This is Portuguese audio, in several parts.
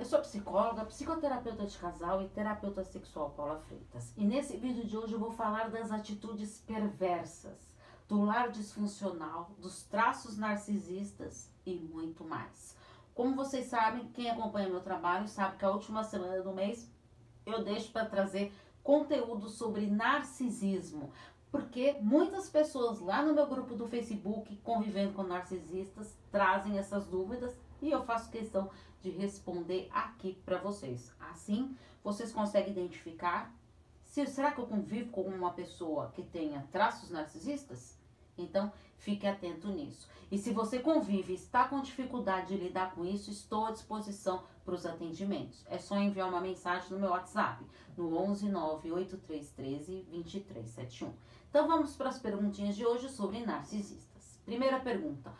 eu sou psicóloga, psicoterapeuta de casal e terapeuta sexual Paula Freitas. E nesse vídeo de hoje eu vou falar das atitudes perversas, do lar disfuncional, dos traços narcisistas e muito mais. Como vocês sabem, quem acompanha meu trabalho sabe que a última semana do mês eu deixo para trazer conteúdo sobre narcisismo, porque muitas pessoas lá no meu grupo do Facebook, convivendo com narcisistas, trazem essas dúvidas e eu faço questão de responder aqui para vocês. Assim, vocês conseguem identificar se será que eu convivo com uma pessoa que tenha traços narcisistas? Então, fique atento nisso. E se você convive e está com dificuldade de lidar com isso, estou à disposição para os atendimentos. É só enviar uma mensagem no meu WhatsApp, no 11 98313 2371. Então, vamos para as perguntinhas de hoje sobre narcisistas. Primeira pergunta: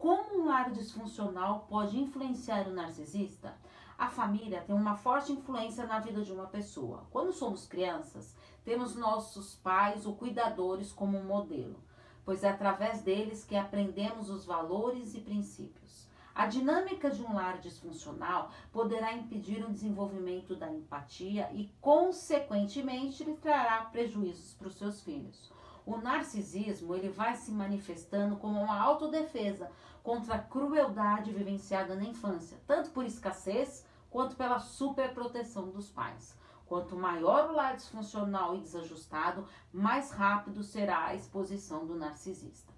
Como um lar disfuncional pode influenciar o narcisista? A família tem uma forte influência na vida de uma pessoa. Quando somos crianças, temos nossos pais ou cuidadores como um modelo pois é através deles que aprendemos os valores e princípios. A dinâmica de um lar disfuncional poderá impedir o desenvolvimento da empatia e, consequentemente, lhe trará prejuízos para os seus filhos. O narcisismo ele vai se manifestando como uma autodefesa contra a crueldade vivenciada na infância, tanto por escassez quanto pela superproteção dos pais. Quanto maior o lar disfuncional e desajustado, mais rápido será a exposição do narcisista.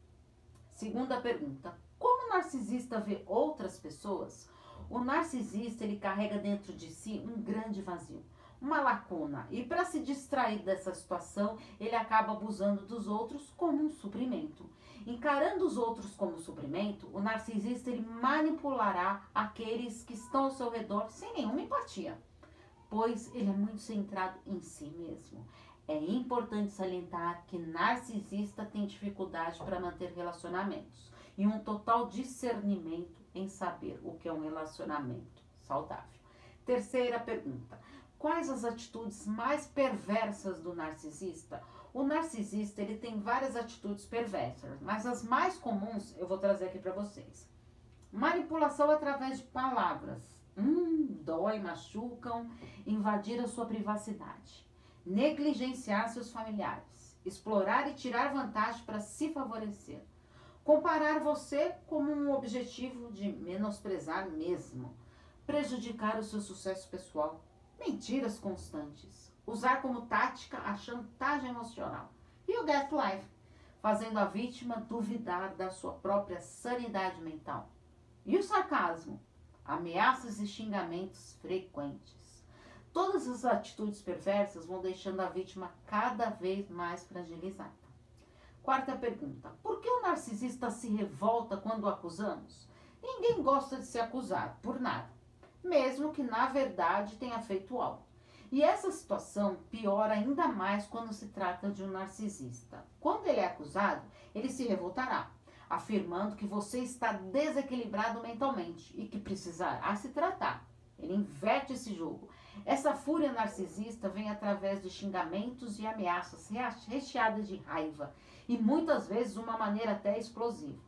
Segunda pergunta: como o narcisista vê outras pessoas? O narcisista ele carrega dentro de si um grande vazio, uma lacuna, e para se distrair dessa situação, ele acaba abusando dos outros como um suprimento. Encarando os outros como suprimento, o narcisista ele manipulará aqueles que estão ao seu redor sem nenhuma empatia pois ele é muito centrado em si mesmo. É importante salientar que narcisista tem dificuldade para manter relacionamentos e um total discernimento em saber o que é um relacionamento saudável. Terceira pergunta: quais as atitudes mais perversas do narcisista? O narcisista ele tem várias atitudes perversas, mas as mais comuns eu vou trazer aqui para vocês. Manipulação através de palavras, Hum, dói, machucam, invadir a sua privacidade, negligenciar seus familiares, explorar e tirar vantagem para se favorecer, comparar você como um objetivo de menosprezar mesmo, prejudicar o seu sucesso pessoal, mentiras constantes, usar como tática a chantagem emocional e o gaslight, fazendo a vítima duvidar da sua própria sanidade mental. E o sarcasmo, ameaças e xingamentos frequentes. Todas as atitudes perversas vão deixando a vítima cada vez mais fragilizada. Quarta pergunta: por que o narcisista se revolta quando o acusamos? Ninguém gosta de ser acusado por nada, mesmo que na verdade tenha feito algo. E essa situação piora ainda mais quando se trata de um narcisista. Quando ele é acusado, ele se revoltará, afirmando que você está desequilibrado mentalmente e que precisará se tratar. Ele inverte esse jogo. Essa fúria narcisista vem através de xingamentos e ameaças recheadas de raiva e muitas vezes uma maneira até explosiva.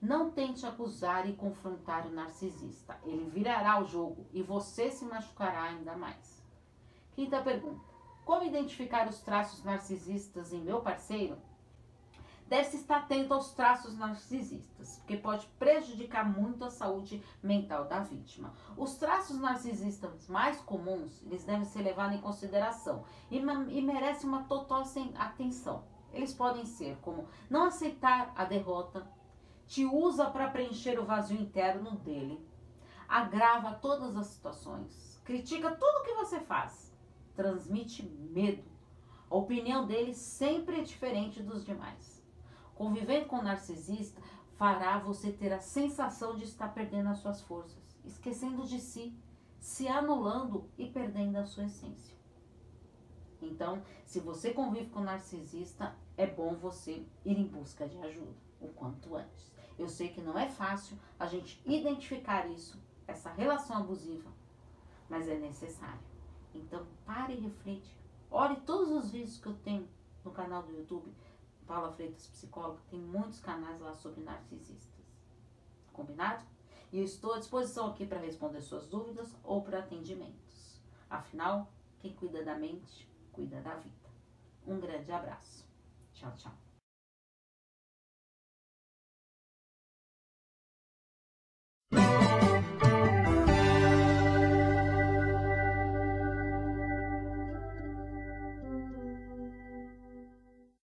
Não tente acusar e confrontar o narcisista. Ele virará o jogo e você se machucará ainda mais. Quinta pergunta: Como identificar os traços narcisistas em meu parceiro? deve-se estar atento aos traços narcisistas, porque pode prejudicar muito a saúde mental da vítima. Os traços narcisistas mais comuns, eles devem ser levados em consideração e, e merecem uma total atenção. Eles podem ser como não aceitar a derrota, te usa para preencher o vazio interno dele, agrava todas as situações, critica tudo que você faz, transmite medo. A opinião dele sempre é diferente dos demais Conviver com o narcisista fará você ter a sensação de estar perdendo as suas forças, esquecendo de si, se anulando e perdendo a sua essência. Então, se você convive com o narcisista, é bom você ir em busca de ajuda o quanto antes. Eu sei que não é fácil a gente identificar isso, essa relação abusiva, mas é necessário. Então, pare e reflete. Olhe todos os vídeos que eu tenho no canal do YouTube Paula Freitas Psicóloga tem muitos canais lá sobre narcisistas. Combinado? E eu estou à disposição aqui para responder suas dúvidas ou para atendimentos. Afinal, quem cuida da mente, cuida da vida. Um grande abraço. Tchau, tchau.